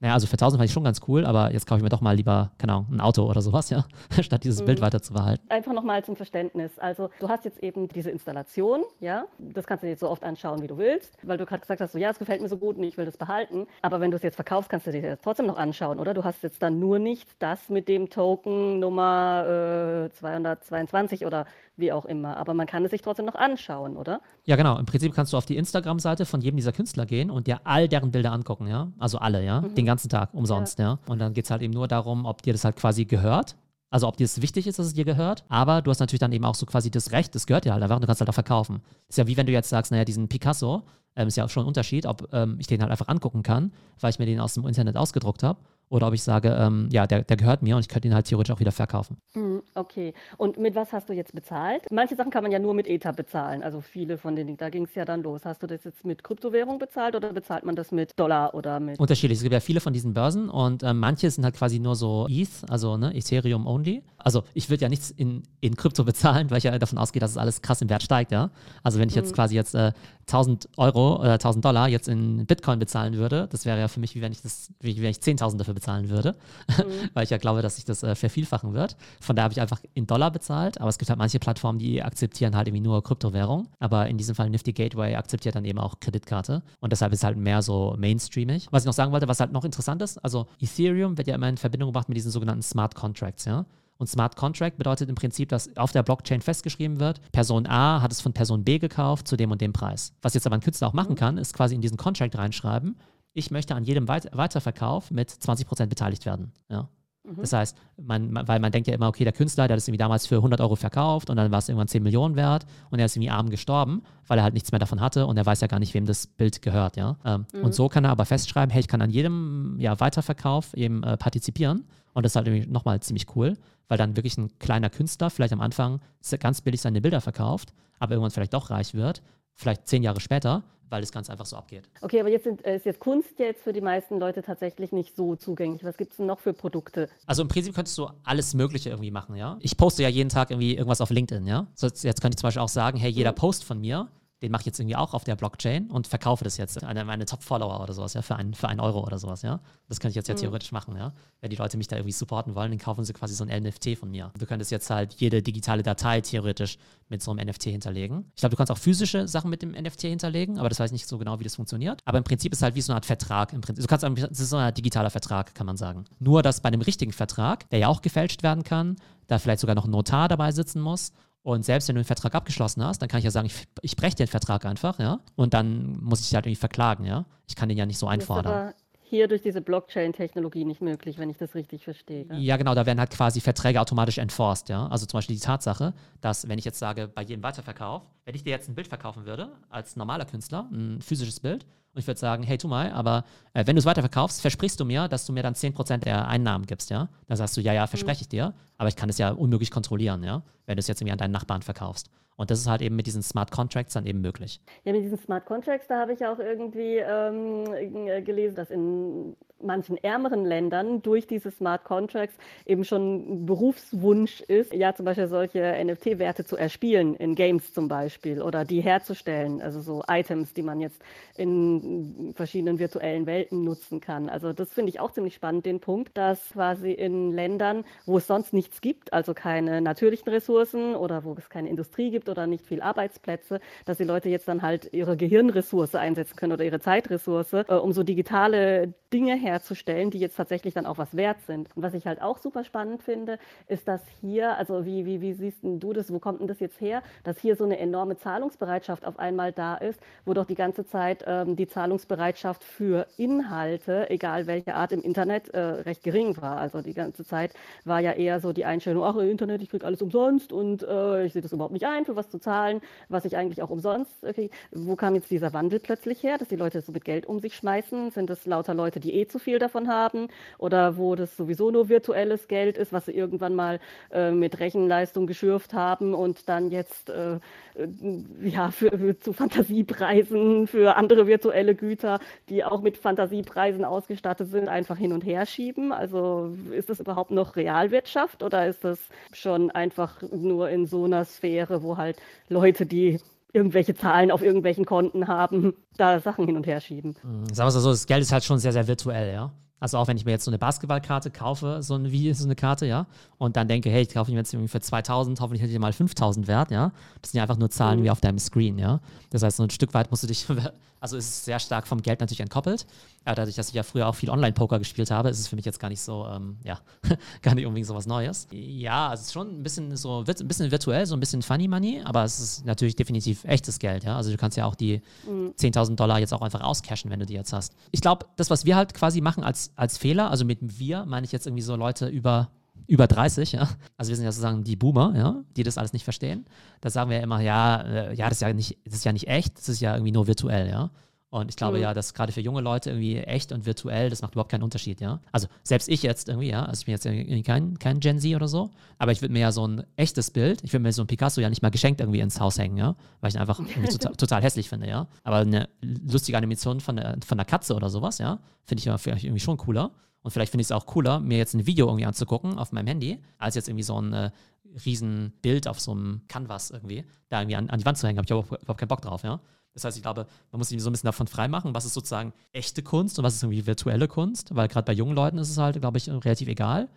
naja, also für 1000 fand ich schon ganz cool, aber jetzt kaufe ich mir doch mal lieber, keine Ahnung, ein Auto oder sowas, ja, statt dieses mhm. Bild weiter zu behalten. Einfach nochmal zum Verständnis. Also, du hast jetzt eben diese Installation, ja, das kannst du dir jetzt so oft anschauen, wie du willst, weil du gerade gesagt hast, so, ja, es gefällt mir so gut und ich will das behalten. Aber wenn du es jetzt verkaufst, kannst du dir das trotzdem noch anschauen, oder? Du hast jetzt dann nur nicht das mit dem Token Nummer äh, 222 oder wie auch immer. Aber man kann es sich trotzdem noch anschauen, oder? Ja, genau. Im Prinzip kannst du auf die Instagram-Seite von jedem dieser Künstler gehen und dir all deren Bilder angucken, ja. Also alle, ja. Mhm. Den ganzen Tag umsonst, ja. ja. Und dann geht es halt eben nur darum, ob dir das halt quasi gehört. Also ob dir es wichtig ist, dass es dir gehört, aber du hast natürlich dann eben auch so quasi das Recht, das gehört dir halt einfach und du kannst halt auch verkaufen. Ist ja wie wenn du jetzt sagst, naja, diesen Picasso, ähm, ist ja auch schon ein Unterschied, ob ähm, ich den halt einfach angucken kann, weil ich mir den aus dem Internet ausgedruckt habe oder ob ich sage, ähm, ja, der, der gehört mir und ich könnte ihn halt theoretisch auch wieder verkaufen. Hm, okay. Und mit was hast du jetzt bezahlt? Manche Sachen kann man ja nur mit Ether bezahlen. Also viele von denen, da ging es ja dann los. Hast du das jetzt mit Kryptowährung bezahlt oder bezahlt man das mit Dollar oder mit? Unterschiedlich. Es gibt ja viele von diesen Börsen und äh, manche sind halt quasi nur so ETH, also ne, Ethereum only. Also ich würde ja nichts in, in Krypto bezahlen, weil ich ja davon ausgehe, dass es alles krass im Wert steigt, ja. Also wenn ich jetzt hm. quasi jetzt äh, 1000 Euro oder 1000 Dollar jetzt in Bitcoin bezahlen würde, das wäre ja für mich wie wenn ich das, wie wenn ich 10.000 dafür bezahlen würde, mhm. weil ich ja glaube, dass sich das äh, vervielfachen wird. Von daher habe ich einfach in Dollar bezahlt, aber es gibt halt manche Plattformen, die akzeptieren halt irgendwie nur Kryptowährung, aber in diesem Fall Nifty Gateway akzeptiert dann eben auch Kreditkarte und deshalb ist es halt mehr so mainstreamig. Was ich noch sagen wollte, was halt noch interessant ist, also Ethereum wird ja immer in Verbindung gebracht mit diesen sogenannten Smart Contracts, ja. Und Smart Contract bedeutet im Prinzip, dass auf der Blockchain festgeschrieben wird, Person A hat es von Person B gekauft zu dem und dem Preis. Was jetzt aber ein Künstler auch machen mhm. kann, ist quasi in diesen Contract reinschreiben, ich möchte an jedem Weiterverkauf mit 20% beteiligt werden. Ja. Mhm. Das heißt, man, weil man denkt ja immer, okay, der Künstler, der hat es irgendwie damals für 100 Euro verkauft und dann war es irgendwann 10 Millionen wert und er ist irgendwie arm gestorben, weil er halt nichts mehr davon hatte und er weiß ja gar nicht, wem das Bild gehört, ja. Ähm, mhm. Und so kann er aber festschreiben, hey, ich kann an jedem ja, Weiterverkauf eben äh, partizipieren und das ist halt irgendwie nochmal ziemlich cool, weil dann wirklich ein kleiner Künstler vielleicht am Anfang ganz billig seine Bilder verkauft, aber irgendwann vielleicht doch reich wird, vielleicht zehn Jahre später, weil das ganz einfach so abgeht. Okay, aber jetzt sind, äh, ist jetzt Kunst jetzt für die meisten Leute tatsächlich nicht so zugänglich. Was gibt es denn noch für Produkte? Also im Prinzip könntest du alles Mögliche irgendwie machen, ja. Ich poste ja jeden Tag irgendwie irgendwas auf LinkedIn, ja. So jetzt, jetzt könnte ich zum Beispiel auch sagen, hey, jeder mhm. Post von mir den mache ich jetzt irgendwie auch auf der Blockchain und verkaufe das jetzt an meine Top-Follower oder sowas, ja, für einen, für einen Euro oder sowas, ja. Das könnte ich jetzt ja mhm. theoretisch machen, ja. Wenn die Leute mich da irgendwie supporten wollen, dann kaufen sie quasi so ein NFT von mir. Du könntest jetzt halt jede digitale Datei theoretisch mit so einem NFT hinterlegen. Ich glaube, du kannst auch physische Sachen mit dem NFT hinterlegen, aber das weiß ich nicht so genau, wie das funktioniert. Aber im Prinzip ist es halt wie so eine Art Vertrag. Im Prinzip, du kannst, es ist so ein digitaler Vertrag, kann man sagen. Nur, dass bei einem richtigen Vertrag, der ja auch gefälscht werden kann, da vielleicht sogar noch ein Notar dabei sitzen muss und selbst wenn du einen Vertrag abgeschlossen hast, dann kann ich ja sagen, ich, ich breche den Vertrag einfach, ja. Und dann muss ich dich halt irgendwie verklagen, ja. Ich kann den ja nicht so einfordern hier durch diese Blockchain-Technologie nicht möglich, wenn ich das richtig verstehe. Ja, genau, da werden halt quasi Verträge automatisch enforced, ja. Also zum Beispiel die Tatsache, dass wenn ich jetzt sage, bei jedem Weiterverkauf, wenn ich dir jetzt ein Bild verkaufen würde, als normaler Künstler, ein physisches Bild, und ich würde sagen, hey, tu mal, aber äh, wenn du es weiterverkaufst, versprichst du mir, dass du mir dann 10% der Einnahmen gibst, ja? Dann sagst du, ja, ja, verspreche ich dir, aber ich kann es ja unmöglich kontrollieren, ja? Wenn du es jetzt irgendwie an deinen Nachbarn verkaufst. Und das ist halt eben mit diesen Smart Contracts dann eben möglich. Ja, mit diesen Smart Contracts, da habe ich auch irgendwie ähm, gelesen, dass in manchen ärmeren Ländern durch diese Smart Contracts eben schon Berufswunsch ist, ja zum Beispiel solche NFT-Werte zu erspielen, in Games zum Beispiel, oder die herzustellen, also so Items, die man jetzt in verschiedenen virtuellen Welten nutzen kann. Also das finde ich auch ziemlich spannend, den Punkt, dass quasi in Ländern, wo es sonst nichts gibt, also keine natürlichen Ressourcen oder wo es keine Industrie gibt oder nicht viel Arbeitsplätze, dass die Leute jetzt dann halt ihre Gehirnressource einsetzen können oder ihre Zeitressource, äh, um so digitale Dinge herzustellen, die jetzt tatsächlich dann auch was wert sind. Was ich halt auch super spannend finde, ist, dass hier, also wie, wie, wie siehst du das, wo kommt denn das jetzt her, dass hier so eine enorme Zahlungsbereitschaft auf einmal da ist, wo doch die ganze Zeit ähm, die Zahlungsbereitschaft für Inhalte, egal welche Art im Internet, äh, recht gering war. Also die ganze Zeit war ja eher so die Einstellung, ach, Internet, ich kriege alles umsonst und äh, ich sehe das überhaupt nicht ein, für was zu zahlen, was ich eigentlich auch umsonst kriege. Wo kam jetzt dieser Wandel plötzlich her, dass die Leute so mit Geld um sich schmeißen? Sind das lauter Leute, die eh zu viel davon haben oder wo das sowieso nur virtuelles Geld ist, was sie irgendwann mal äh, mit Rechenleistung geschürft haben und dann jetzt äh, äh, ja, für, für, zu Fantasiepreisen, für andere virtuelle Güter, die auch mit Fantasiepreisen ausgestattet sind, einfach hin und her schieben. Also ist das überhaupt noch Realwirtschaft oder ist das schon einfach nur in so einer Sphäre, wo halt Leute, die irgendwelche Zahlen auf irgendwelchen Konten haben, da Sachen hin und her schieben. Mhm. Sagen wir es so, das Geld ist halt schon sehr, sehr virtuell, ja. Also auch wenn ich mir jetzt so eine Basketballkarte kaufe, so eine, wie ist so eine Karte, ja, und dann denke, hey, ich kaufe mir jetzt irgendwie für 2000, hoffentlich hätte ich mal 5000 wert, ja. Das sind ja einfach nur Zahlen mhm. wie auf deinem Screen, ja. Das heißt, so ein Stück weit musst du dich, also ist es sehr stark vom Geld natürlich entkoppelt. Aber dadurch, dass ich ja früher auch viel Online-Poker gespielt habe, ist es für mich jetzt gar nicht so, ähm, ja, gar nicht unbedingt so was Neues. Ja, es ist schon ein bisschen so, ein bisschen virtuell, so ein bisschen Funny Money, aber es ist natürlich definitiv echtes Geld, ja. Also du kannst ja auch die mhm. 10.000 Dollar jetzt auch einfach auscashen, wenn du die jetzt hast. Ich glaube, das, was wir halt quasi machen als, als Fehler, also mit wir meine ich jetzt irgendwie so Leute über über 30, ja. Also wir sind ja sozusagen die Boomer, ja, die das alles nicht verstehen. Da sagen wir ja immer, ja, äh, ja, das ist ja nicht, das ist ja nicht echt, das ist ja irgendwie nur virtuell, ja. Und ich glaube mhm. ja, dass gerade für junge Leute irgendwie echt und virtuell, das macht überhaupt keinen Unterschied, ja. Also selbst ich jetzt irgendwie, ja, also ich bin jetzt irgendwie kein, kein Gen Z oder so, aber ich würde mir ja so ein echtes Bild, ich würde mir so ein Picasso ja nicht mal geschenkt irgendwie ins Haus hängen, ja, weil ich ihn einfach total, total, hässlich finde, ja. Aber eine lustige Animation von, der, von einer Katze oder sowas, ja, finde ich ja vielleicht irgendwie schon cooler. Und vielleicht finde ich es auch cooler, mir jetzt ein Video irgendwie anzugucken auf meinem Handy, als jetzt irgendwie so ein äh, riesen Bild auf so einem Canvas irgendwie, da irgendwie an, an die Wand zu hängen. Habe ich überhaupt, überhaupt keinen Bock drauf, ja. Das heißt, ich glaube, man muss sich so ein bisschen davon freimachen, was ist sozusagen echte Kunst und was ist irgendwie virtuelle Kunst, weil gerade bei jungen Leuten ist es halt, glaube ich, relativ egal.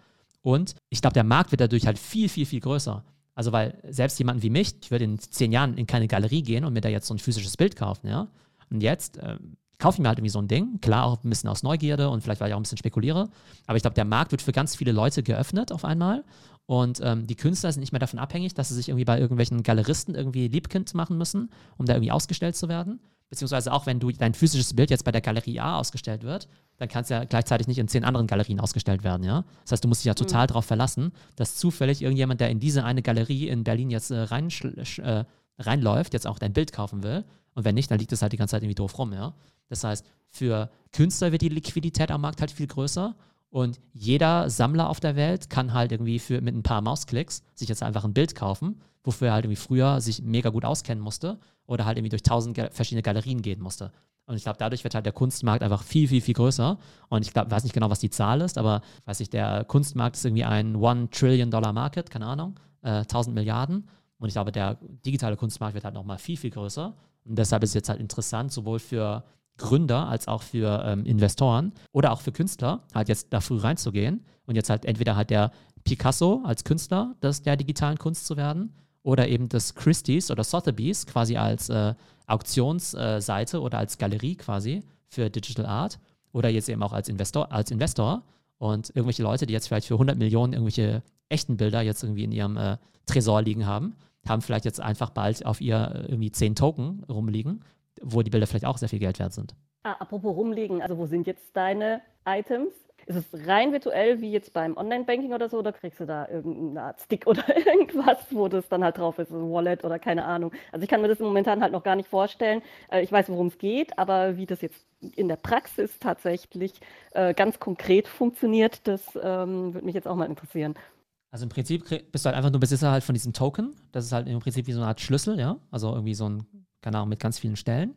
Und ich glaube, der Markt wird dadurch halt viel, viel, viel größer. Also, weil selbst jemanden wie mich, ich würde in zehn Jahren in keine Galerie gehen und mir da jetzt so ein physisches Bild kaufen, ja. Und jetzt äh, kaufe ich mir halt irgendwie so ein Ding. Klar, auch ein bisschen aus Neugierde und vielleicht, weil ich auch ein bisschen spekuliere. Aber ich glaube, der Markt wird für ganz viele Leute geöffnet auf einmal. Und ähm, die Künstler sind nicht mehr davon abhängig, dass sie sich irgendwie bei irgendwelchen Galeristen irgendwie Liebkind machen müssen, um da irgendwie ausgestellt zu werden. Beziehungsweise auch wenn du dein physisches Bild jetzt bei der Galerie A ausgestellt wird, dann kann es ja gleichzeitig nicht in zehn anderen Galerien ausgestellt werden, ja. Das heißt, du musst dich ja total mhm. darauf verlassen, dass zufällig irgendjemand, der in diese eine Galerie in Berlin jetzt äh, rein, äh, reinläuft, jetzt auch dein Bild kaufen will. Und wenn nicht, dann liegt es halt die ganze Zeit irgendwie doof rum, ja. Das heißt, für Künstler wird die Liquidität am Markt halt viel größer und jeder Sammler auf der Welt kann halt irgendwie für, mit ein paar Mausklicks sich jetzt einfach ein Bild kaufen, wofür er halt irgendwie früher sich mega gut auskennen musste oder halt irgendwie durch tausend verschiedene Galerien gehen musste. Und ich glaube, dadurch wird halt der Kunstmarkt einfach viel, viel, viel größer. Und ich glaube, weiß nicht genau, was die Zahl ist, aber weiß ich, der Kunstmarkt ist irgendwie ein One Trillion Dollar Market, keine Ahnung, äh, 1000 Milliarden. Und ich glaube, der digitale Kunstmarkt wird halt nochmal viel, viel größer. Und deshalb ist es jetzt halt interessant, sowohl für Gründer als auch für ähm, Investoren oder auch für Künstler, halt jetzt da früh reinzugehen und jetzt halt entweder halt der Picasso als Künstler des, der digitalen Kunst zu werden oder eben das Christie's oder Sotheby's quasi als äh, Auktionsseite äh, oder als Galerie quasi für Digital Art oder jetzt eben auch als Investor, als Investor und irgendwelche Leute, die jetzt vielleicht für 100 Millionen irgendwelche echten Bilder jetzt irgendwie in ihrem äh, Tresor liegen haben, haben vielleicht jetzt einfach bald auf ihr äh, irgendwie 10 Token rumliegen wo die Bilder vielleicht auch sehr viel Geld wert sind. Ah, apropos rumliegen, also wo sind jetzt deine Items? Ist es rein virtuell wie jetzt beim Online-Banking oder so, oder kriegst du da irgendeine Art Stick oder irgendwas, wo das dann halt drauf ist, ein Wallet oder keine Ahnung. Also ich kann mir das momentan halt noch gar nicht vorstellen. Äh, ich weiß, worum es geht, aber wie das jetzt in der Praxis tatsächlich äh, ganz konkret funktioniert, das ähm, würde mich jetzt auch mal interessieren. Also im Prinzip bist du halt einfach nur Besitzer halt von diesem Token. Das ist halt im Prinzip wie so eine Art Schlüssel, ja. Also irgendwie so ein keine Ahnung, mit ganz vielen Stellen.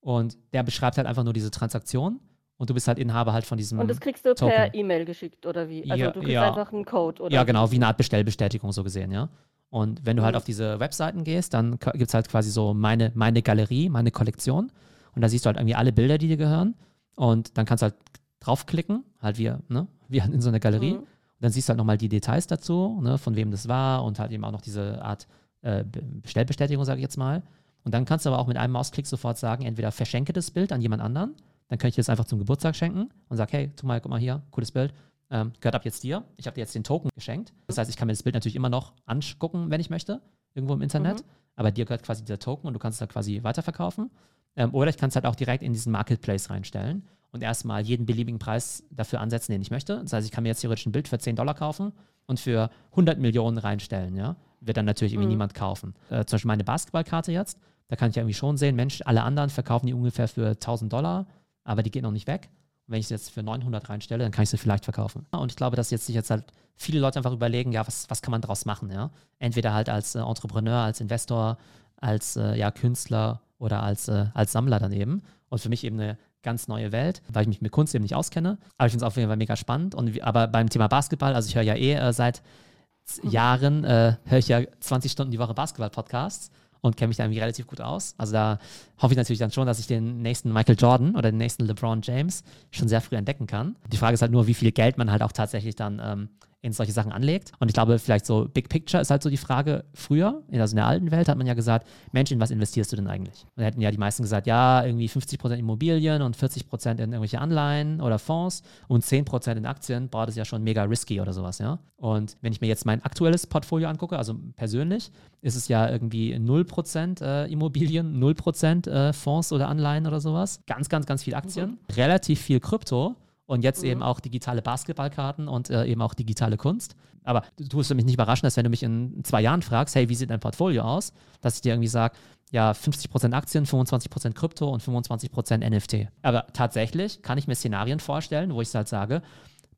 Und der beschreibt halt einfach nur diese Transaktion und du bist halt Inhaber halt von diesem. Und das kriegst du Token. per E-Mail geschickt oder wie? Also ja, du kriegst ja. einfach einen Code oder? Ja, genau, wie eine Art Bestellbestätigung so gesehen, ja. Und wenn du halt mhm. halt auf diese Webseiten gehst, dann gibt es halt quasi so meine, meine Galerie, meine Kollektion. Und da siehst du halt irgendwie alle Bilder, die dir gehören. Und dann kannst du halt draufklicken, halt wie, ne, wie in so einer Galerie. Mhm. Und dann siehst du halt nochmal die Details dazu, ne, von wem das war und halt eben auch noch diese Art äh, Bestellbestätigung, sage ich jetzt mal. Und dann kannst du aber auch mit einem Mausklick sofort sagen, entweder verschenke das Bild an jemand anderen, dann kann ich dir das einfach zum Geburtstag schenken und sage, hey, tu mal, guck mal hier, cooles Bild, ähm, gehört ab jetzt dir. Ich habe dir jetzt den Token geschenkt. Das heißt, ich kann mir das Bild natürlich immer noch angucken, wenn ich möchte, irgendwo im Internet. Mhm. Aber dir gehört quasi dieser Token und du kannst es halt quasi weiterverkaufen. Ähm, oder ich kann es halt auch direkt in diesen Marketplace reinstellen und erstmal jeden beliebigen Preis dafür ansetzen, den ich möchte. Das heißt, ich kann mir jetzt theoretisch ein Bild für 10 Dollar kaufen und für 100 Millionen reinstellen. Ja? Wird dann natürlich irgendwie mhm. niemand kaufen. Äh, zum Beispiel meine Basketballkarte jetzt da kann ich irgendwie schon sehen, Mensch, alle anderen verkaufen die ungefähr für 1000 Dollar, aber die geht noch nicht weg. Und wenn ich sie jetzt für 900 reinstelle, dann kann ich sie vielleicht verkaufen. Und ich glaube, dass jetzt sich jetzt halt viele Leute einfach überlegen, ja, was, was kann man daraus machen, ja? Entweder halt als äh, Entrepreneur, als Investor, als äh, ja, Künstler oder als, äh, als Sammler daneben. Und für mich eben eine ganz neue Welt, weil ich mich mit Kunst eben nicht auskenne. Aber ich finde es auf jeden Fall mega spannend. Und, aber beim Thema Basketball, also ich höre ja eh äh, seit Jahren, äh, höre ich ja 20 Stunden die Woche Basketball-Podcasts und kenne mich da irgendwie relativ gut aus. Also da hoffe ich natürlich dann schon, dass ich den nächsten Michael Jordan oder den nächsten LeBron James schon sehr früh entdecken kann. Die Frage ist halt nur, wie viel Geld man halt auch tatsächlich dann ähm, in solche Sachen anlegt. Und ich glaube, vielleicht so Big Picture ist halt so die Frage früher, also in der alten Welt hat man ja gesagt, Mensch, in was investierst du denn eigentlich? Und da hätten ja die meisten gesagt, ja, irgendwie 50% Immobilien und 40% in irgendwelche Anleihen oder Fonds und 10% in Aktien, boah, das ist ja schon mega risky oder sowas, ja. Und wenn ich mir jetzt mein aktuelles Portfolio angucke, also persönlich, ist es ja irgendwie 0% äh, Immobilien, 0% äh, Fonds oder Anleihen oder sowas. Ganz, ganz, ganz viel Aktien, mhm. relativ viel Krypto und jetzt mhm. eben auch digitale Basketballkarten und äh, eben auch digitale Kunst. Aber du tust mich nicht überraschen, dass wenn du mich in zwei Jahren fragst, hey, wie sieht dein Portfolio aus, dass ich dir irgendwie sage, ja, 50% Aktien, 25% Krypto und 25% NFT. Aber tatsächlich kann ich mir Szenarien vorstellen, wo ich halt sage,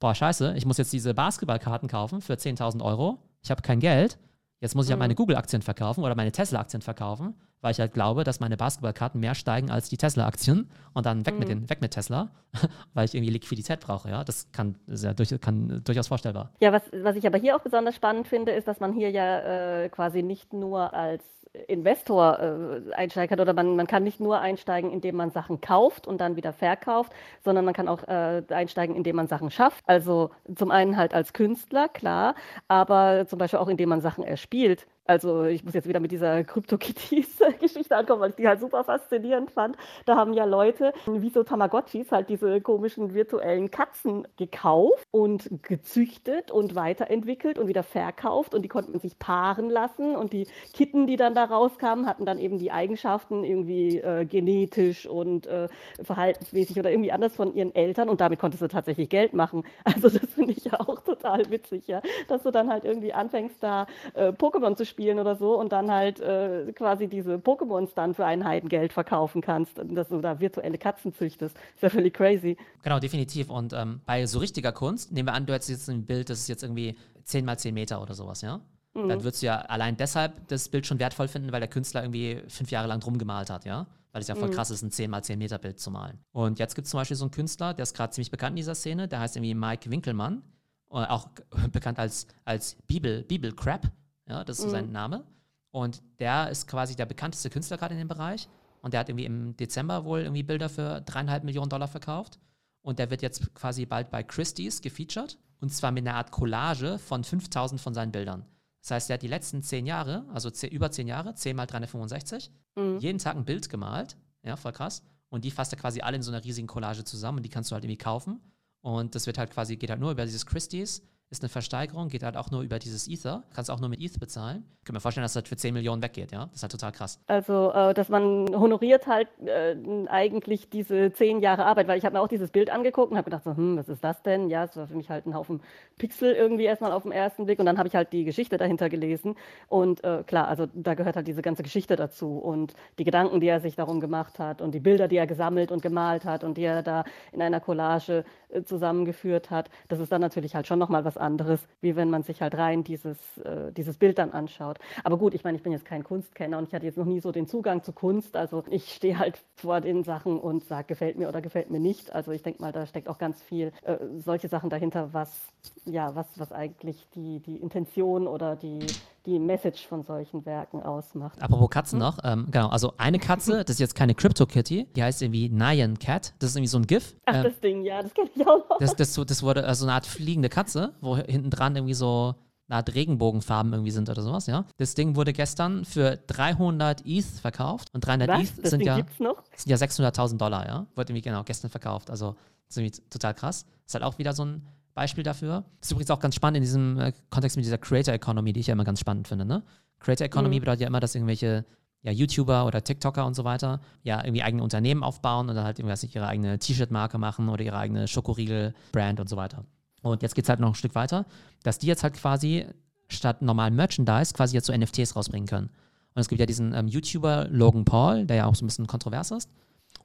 boah, scheiße, ich muss jetzt diese Basketballkarten kaufen für 10.000 Euro, ich habe kein Geld, jetzt muss ich mhm. ja meine Google-Aktien verkaufen oder meine Tesla-Aktien verkaufen, weil ich halt glaube, dass meine Basketballkarten mehr steigen als die Tesla-Aktien und dann weg, mhm. mit den, weg mit Tesla, weil ich irgendwie Liquidität brauche. Ja, das kann, ist ja durch, kann durchaus vorstellbar. Ja, was, was ich aber hier auch besonders spannend finde, ist, dass man hier ja äh, quasi nicht nur als Investor äh, einsteigen kann oder man, man kann nicht nur einsteigen, indem man Sachen kauft und dann wieder verkauft, sondern man kann auch äh, einsteigen, indem man Sachen schafft. Also zum einen halt als Künstler, klar, aber zum Beispiel auch indem man Sachen erspielt. Also ich muss jetzt wieder mit dieser Crypto-Kitties-Geschichte ankommen, weil ich die halt super faszinierend fand. Da haben ja Leute wie so Tamagotchis halt diese komischen virtuellen Katzen gekauft und gezüchtet und weiterentwickelt und wieder verkauft und die konnten sich paaren lassen und die Kitten, die dann da rauskamen, hatten dann eben die Eigenschaften irgendwie äh, genetisch und äh, verhaltensmäßig oder irgendwie anders von ihren Eltern und damit konntest du tatsächlich Geld machen. Also das finde ich ja auch total witzig, ja, dass du dann halt irgendwie anfängst da äh, Pokémon zu spielen spielen oder so und dann halt äh, quasi diese Pokémons dann für ein Heidengeld verkaufen kannst, dass du da virtuelle Katzen züchtest. Ist ja völlig crazy. Genau, definitiv. Und ähm, bei so richtiger Kunst, nehmen wir an, du hättest jetzt ein Bild, das ist jetzt irgendwie 10 mal 10 Meter oder sowas, ja? Mhm. Dann würdest du ja allein deshalb das Bild schon wertvoll finden, weil der Künstler irgendwie fünf Jahre lang drum gemalt hat, ja? Weil es ja voll mhm. krass ist, ein 10 mal 10 Meter Bild zu malen. Und jetzt gibt es zum Beispiel so einen Künstler, der ist gerade ziemlich bekannt in dieser Szene, der heißt irgendwie Mike Winkelmann, auch bekannt als, als Bibel, Bibelcrap, ja, das ist so mhm. sein Name. Und der ist quasi der bekannteste Künstler gerade in dem Bereich. Und der hat irgendwie im Dezember wohl irgendwie Bilder für dreieinhalb Millionen Dollar verkauft. Und der wird jetzt quasi bald bei Christie's gefeatured. Und zwar mit einer Art Collage von 5000 von seinen Bildern. Das heißt, er hat die letzten zehn Jahre, also zehn, über zehn Jahre, 10 mal 365, mhm. jeden Tag ein Bild gemalt. Ja, voll krass. Und die fasst er quasi alle in so einer riesigen Collage zusammen und die kannst du halt irgendwie kaufen. Und das wird halt quasi, geht halt nur über dieses Christie's ist eine Versteigerung, geht halt auch nur über dieses Ether. Kannst auch nur mit ETH bezahlen. Ich kann mir vorstellen, dass das für 10 Millionen weggeht, ja? Das ist halt total krass. Also, äh, dass man honoriert halt äh, eigentlich diese 10 Jahre Arbeit, weil ich habe mir auch dieses Bild angeguckt und habe gedacht, so, hm, was ist das denn? Ja, es war für mich halt ein Haufen Pixel irgendwie erstmal auf den ersten Blick und dann habe ich halt die Geschichte dahinter gelesen und äh, klar, also da gehört halt diese ganze Geschichte dazu und die Gedanken, die er sich darum gemacht hat und die Bilder, die er gesammelt und gemalt hat und die er da in einer Collage zusammengeführt hat, das ist dann natürlich halt schon nochmal was anderes, wie wenn man sich halt rein dieses, äh, dieses Bild dann anschaut. Aber gut, ich meine, ich bin jetzt kein Kunstkenner und ich hatte jetzt noch nie so den Zugang zu Kunst. Also ich stehe halt vor den Sachen und sage, gefällt mir oder gefällt mir nicht. Also ich denke mal, da steckt auch ganz viel äh, solche Sachen dahinter, was ja, was, was eigentlich die, die Intention oder die, die Message von solchen Werken ausmacht. Apropos Katzen hm? noch, ähm, genau, also eine Katze, das ist jetzt keine Crypto Kitty, die heißt irgendwie Nyan Cat, das ist irgendwie so ein GIF. Ach, ähm, das Ding, ja, das kenne ich auch noch. Das, das, das wurde also eine Art fliegende Katze, wo hinten dran irgendwie so eine Art Regenbogenfarben irgendwie sind oder sowas, ja. Das Ding wurde gestern für 300 ETH verkauft und 300 Was? ETH sind ja, sind ja 600.000 Dollar, ja. Wurde irgendwie genau gestern verkauft, also das ist irgendwie total krass. Ist halt auch wieder so ein Beispiel dafür. Das ist übrigens auch ganz spannend in diesem äh, Kontext mit dieser Creator Economy, die ich ja immer ganz spannend finde. Ne? Creator Economy mhm. bedeutet ja immer, dass irgendwelche ja, YouTuber oder TikToker und so weiter ja irgendwie eigene Unternehmen aufbauen und dann halt irgendwas ihre eigene T-Shirt-Marke machen oder ihre eigene Schokoriegel-Brand und so weiter. Und jetzt geht es halt noch ein Stück weiter, dass die jetzt halt quasi statt normalen Merchandise quasi jetzt so NFTs rausbringen können. Und es gibt ja diesen ähm, YouTuber Logan Paul, der ja auch so ein bisschen kontrovers ist.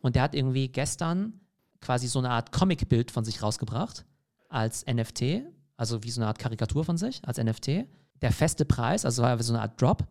Und der hat irgendwie gestern quasi so eine Art Comic-Bild von sich rausgebracht als NFT, also wie so eine Art Karikatur von sich, als NFT. Der feste Preis, also war so eine Art Drop.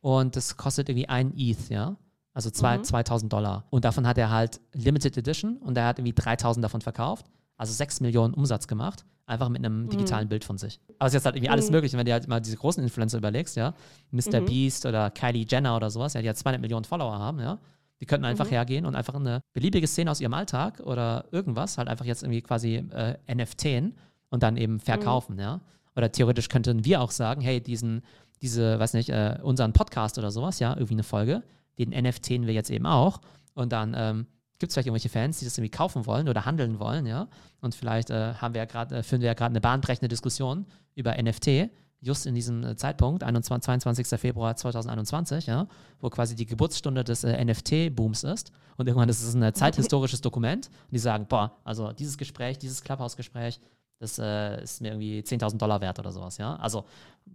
Und das kostet irgendwie ein ETH, ja. Also zwei, mhm. 2000 Dollar. Und davon hat er halt Limited Edition und er hat irgendwie 3000 davon verkauft. Also 6 Millionen Umsatz gemacht. Einfach mit einem mhm. digitalen mhm. Bild von sich. Aber es ist jetzt halt irgendwie alles mhm. möglich. wenn du halt mal diese großen Influencer überlegst, ja. Mr. Mhm. Beast oder Kylie Jenner oder sowas, ja, die ja 200 Millionen Follower haben, ja. Die könnten einfach mhm. hergehen und einfach eine beliebige Szene aus ihrem Alltag oder irgendwas halt einfach jetzt irgendwie quasi äh, NFTen und dann eben verkaufen, mhm. ja. Oder theoretisch könnten wir auch sagen, hey, diesen, diese, weiß nicht, äh, unseren Podcast oder sowas, ja, irgendwie eine Folge, den NFTen wir jetzt eben auch. Und dann ähm, gibt es vielleicht irgendwelche Fans, die das irgendwie kaufen wollen oder handeln wollen, ja. Und vielleicht äh, haben wir ja gerade, äh, führen wir ja gerade eine bahnbrechende Diskussion über NFT just in diesem äh, Zeitpunkt, 21, 22. Februar 2021, ja, wo quasi die Geburtsstunde des äh, NFT-Booms ist. Und irgendwann ist es ein äh, zeithistorisches Dokument. Und die sagen, boah, also dieses Gespräch, dieses Clubhouse-Gespräch, das äh, ist mir irgendwie 10.000 Dollar wert oder sowas, ja. Also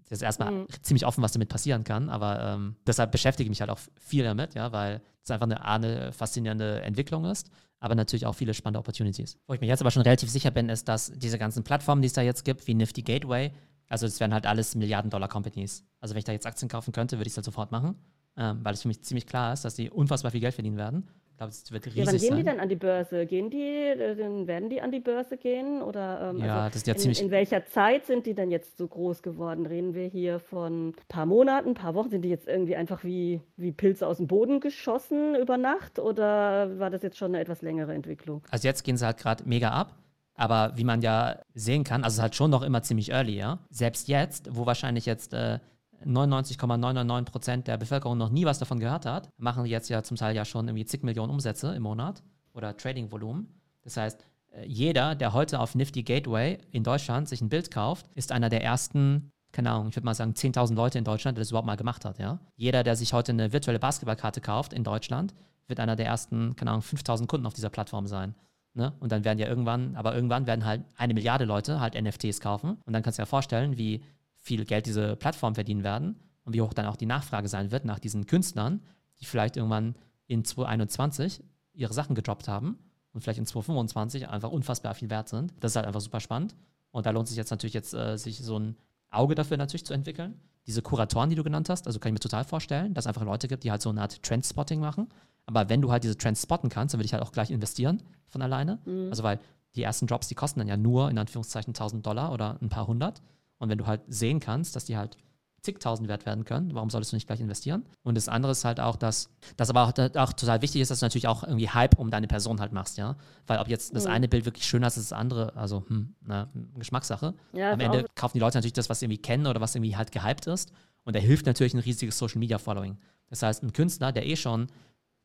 das ist erstmal mhm. ziemlich offen, was damit passieren kann, aber ähm, deshalb beschäftige ich mich halt auch viel damit, ja, weil es einfach eine, eine faszinierende Entwicklung ist, aber natürlich auch viele spannende Opportunities. Wo ich mir jetzt aber schon relativ sicher bin, ist, dass diese ganzen Plattformen, die es da jetzt gibt, wie Nifty Gateway, also es wären halt alles Milliarden-Dollar-Companies. Also wenn ich da jetzt Aktien kaufen könnte, würde ich es halt sofort machen. ähm, weil es für mich ziemlich klar ist, dass die unfassbar viel Geld verdienen werden. Ich glaube, es wird riesig ja, wann gehen sein. die denn an die Börse? Gehen die, äh, dann werden die an die Börse gehen? Oder ähm, ja, also das ist ja in, ziemlich. In welcher Zeit sind die denn jetzt so groß geworden? Reden wir hier von ein paar Monaten, ein paar Wochen? Sind die jetzt irgendwie einfach wie, wie Pilze aus dem Boden geschossen über Nacht? Oder war das jetzt schon eine etwas längere Entwicklung? Also jetzt gehen sie halt gerade mega ab. Aber wie man ja sehen kann, also es ist halt schon noch immer ziemlich early, ja. Selbst jetzt, wo wahrscheinlich jetzt äh, 99,999 Prozent der Bevölkerung noch nie was davon gehört hat, machen jetzt ja zum Teil ja schon irgendwie zig Millionen Umsätze im Monat oder Trading-Volumen. Das heißt, äh, jeder, der heute auf Nifty Gateway in Deutschland sich ein Bild kauft, ist einer der ersten, keine Ahnung, ich würde mal sagen 10.000 Leute in Deutschland, der das überhaupt mal gemacht hat. Ja? Jeder, der sich heute eine virtuelle Basketballkarte kauft in Deutschland, wird einer der ersten, keine Ahnung, 5.000 Kunden auf dieser Plattform sein. Ne? Und dann werden ja irgendwann, aber irgendwann werden halt eine Milliarde Leute halt NFTs kaufen. Und dann kannst du dir vorstellen, wie viel Geld diese Plattform verdienen werden und wie hoch dann auch die Nachfrage sein wird nach diesen Künstlern, die vielleicht irgendwann in 2021 ihre Sachen gedroppt haben und vielleicht in 2025 einfach unfassbar viel wert sind. Das ist halt einfach super spannend. Und da lohnt sich jetzt natürlich jetzt, äh, sich so ein Auge dafür natürlich zu entwickeln. Diese Kuratoren, die du genannt hast, also kann ich mir total vorstellen, dass es einfach Leute gibt, die halt so eine Art Trendspotting machen. Aber wenn du halt diese Trends spotten kannst, dann würde ich halt auch gleich investieren von alleine. Mhm. Also weil die ersten Drops, die kosten dann ja nur in Anführungszeichen 1000 Dollar oder ein paar hundert. Und wenn du halt sehen kannst, dass die halt zigtausend wert werden können, warum solltest du nicht gleich investieren? Und das andere ist halt auch, dass das aber auch, auch, total wichtig ist, dass du natürlich auch irgendwie Hype um deine Person halt machst, ja. Weil ob jetzt das mhm. eine Bild wirklich schöner ist als das andere, also hm, na, Geschmackssache. Ja, Am Ende kaufen die Leute natürlich das, was sie irgendwie kennen oder was irgendwie halt gehypt ist. Und da hilft natürlich ein riesiges Social Media Following. Das heißt, ein Künstler, der eh schon,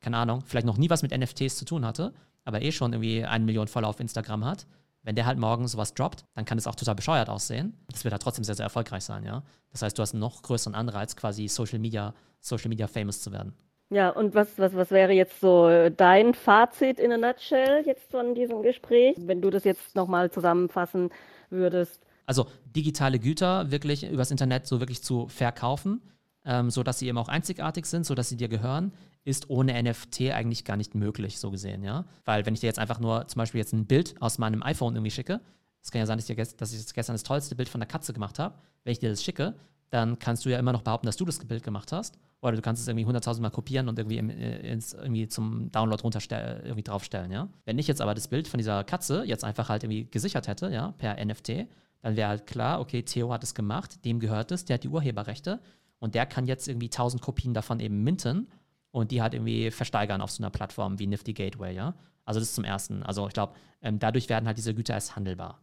keine Ahnung, vielleicht noch nie was mit NFTs zu tun hatte, aber eh schon irgendwie eine Million Follower auf Instagram hat, wenn der halt morgen sowas droppt, dann kann es auch total bescheuert aussehen. Das wird halt trotzdem sehr, sehr erfolgreich sein, ja. Das heißt, du hast einen noch größeren Anreiz, quasi Social Media, Social Media famous zu werden. Ja, und was, was, was wäre jetzt so dein Fazit in a nutshell jetzt von diesem Gespräch, wenn du das jetzt nochmal zusammenfassen würdest? Also digitale Güter wirklich übers Internet so wirklich zu verkaufen, ähm, sodass sie eben auch einzigartig sind, sodass sie dir gehören, ist ohne NFT eigentlich gar nicht möglich, so gesehen, ja. Weil wenn ich dir jetzt einfach nur zum Beispiel jetzt ein Bild aus meinem iPhone irgendwie schicke, es kann ja sein, dass ich, dass ich gestern das tollste Bild von der Katze gemacht habe, wenn ich dir das schicke, dann kannst du ja immer noch behaupten, dass du das Bild gemacht hast. Oder du kannst es irgendwie 100.000 Mal kopieren und irgendwie, äh, ins, irgendwie zum Download irgendwie draufstellen, ja. Wenn ich jetzt aber das Bild von dieser Katze jetzt einfach halt irgendwie gesichert hätte, ja, per NFT, dann wäre halt klar, okay, Theo hat es gemacht, dem gehört es, der hat die Urheberrechte und der kann jetzt irgendwie 1000 Kopien davon eben minten und die halt irgendwie versteigern auf so einer Plattform wie Nifty Gateway, ja. Also das ist zum Ersten. Also ich glaube, ähm, dadurch werden halt diese Güter erst handelbar.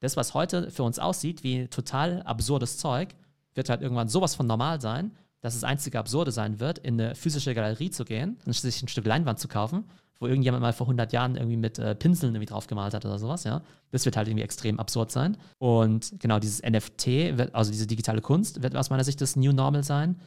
Das, was heute für uns aussieht wie total absurdes Zeug, wird halt irgendwann sowas von normal sein, dass das einzige Absurde sein wird, in eine physische Galerie zu gehen und sich ein Stück Leinwand zu kaufen, wo irgendjemand mal vor 100 Jahren irgendwie mit äh, Pinseln irgendwie drauf hat oder sowas, ja. Das wird halt irgendwie extrem absurd sein. Und genau dieses NFT, wird, also diese digitale Kunst, wird aus meiner Sicht das New Normal sein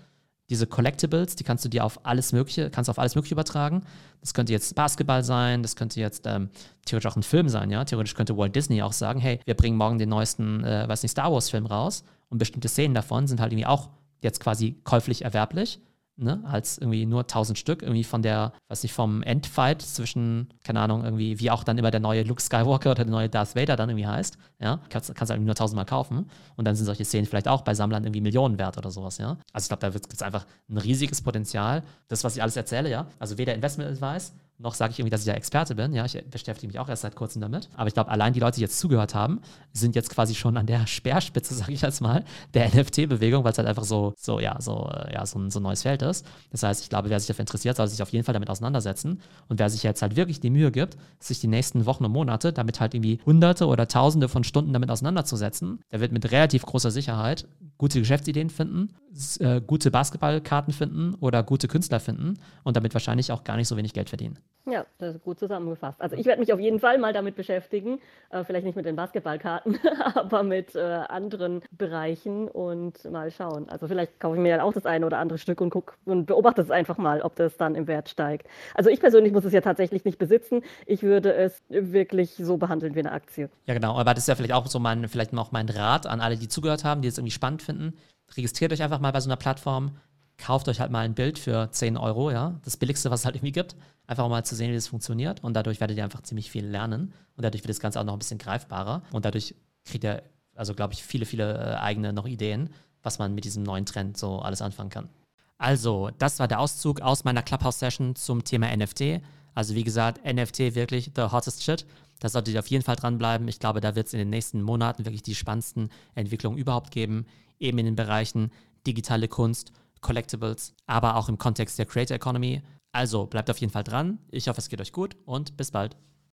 diese Collectibles, die kannst du dir auf alles Mögliche, kannst auf alles Mögliche übertragen. Das könnte jetzt Basketball sein, das könnte jetzt ähm, theoretisch auch ein Film sein, ja. Theoretisch könnte Walt Disney auch sagen, hey, wir bringen morgen den neuesten, äh, weiß nicht, Star Wars-Film raus und bestimmte Szenen davon sind halt irgendwie auch jetzt quasi käuflich erwerblich ne, als irgendwie nur 1000 Stück, irgendwie von der, weiß nicht, vom Endfight zwischen, keine Ahnung, irgendwie, wie auch dann immer der neue Luke Skywalker oder der neue Darth Vader dann irgendwie heißt, ja, kannst, kannst du irgendwie nur 1000 Mal kaufen und dann sind solche Szenen vielleicht auch bei Sammlern irgendwie Millionen wert oder sowas, ja. Also ich glaube, da gibt es einfach ein riesiges Potenzial. Das, was ich alles erzähle, ja, also weder Investment Advice noch sage ich irgendwie, dass ich ja Experte bin. Ja, ich beschäftige mich auch erst seit kurzem damit. Aber ich glaube, allein die Leute, die jetzt zugehört haben, sind jetzt quasi schon an der Speerspitze, sage ich jetzt mal, der NFT-Bewegung, weil es halt einfach so, so, ja, so, ja, so ein, so ein neues Feld ist. Das heißt, ich glaube, wer sich dafür interessiert, soll sich auf jeden Fall damit auseinandersetzen. Und wer sich jetzt halt wirklich die Mühe gibt, sich die nächsten Wochen und Monate damit halt irgendwie hunderte oder tausende von Stunden damit auseinanderzusetzen, der wird mit relativ großer Sicherheit gute Geschäftsideen finden, äh, gute Basketballkarten finden oder gute Künstler finden und damit wahrscheinlich auch gar nicht so wenig Geld verdienen. Ja, das ist gut zusammengefasst. Also ich werde mich auf jeden Fall mal damit beschäftigen, äh, vielleicht nicht mit den Basketballkarten, aber mit äh, anderen Bereichen und mal schauen. Also vielleicht kaufe ich mir dann auch das eine oder andere Stück und guck und beobachte es einfach mal, ob das dann im Wert steigt. Also ich persönlich muss es ja tatsächlich nicht besitzen. Ich würde es wirklich so behandeln wie eine Aktie. Ja, genau. Aber das ist ja vielleicht auch so mein, vielleicht noch mein Rat an alle, die zugehört haben, die es irgendwie spannend finden. Registriert euch einfach mal bei so einer Plattform kauft euch halt mal ein Bild für 10 Euro, ja, das billigste, was es halt irgendwie gibt, einfach mal zu sehen, wie das funktioniert und dadurch werdet ihr einfach ziemlich viel lernen und dadurch wird das Ganze auch noch ein bisschen greifbarer und dadurch kriegt ihr, also glaube ich, viele, viele äh, eigene noch Ideen, was man mit diesem neuen Trend so alles anfangen kann. Also, das war der Auszug aus meiner Clubhouse-Session zum Thema NFT. Also wie gesagt, NFT wirklich the hottest shit. Da solltet ihr auf jeden Fall dranbleiben. Ich glaube, da wird es in den nächsten Monaten wirklich die spannendsten Entwicklungen überhaupt geben, eben in den Bereichen digitale Kunst Collectibles, aber auch im Kontext der Creator Economy. Also bleibt auf jeden Fall dran. Ich hoffe, es geht euch gut und bis bald.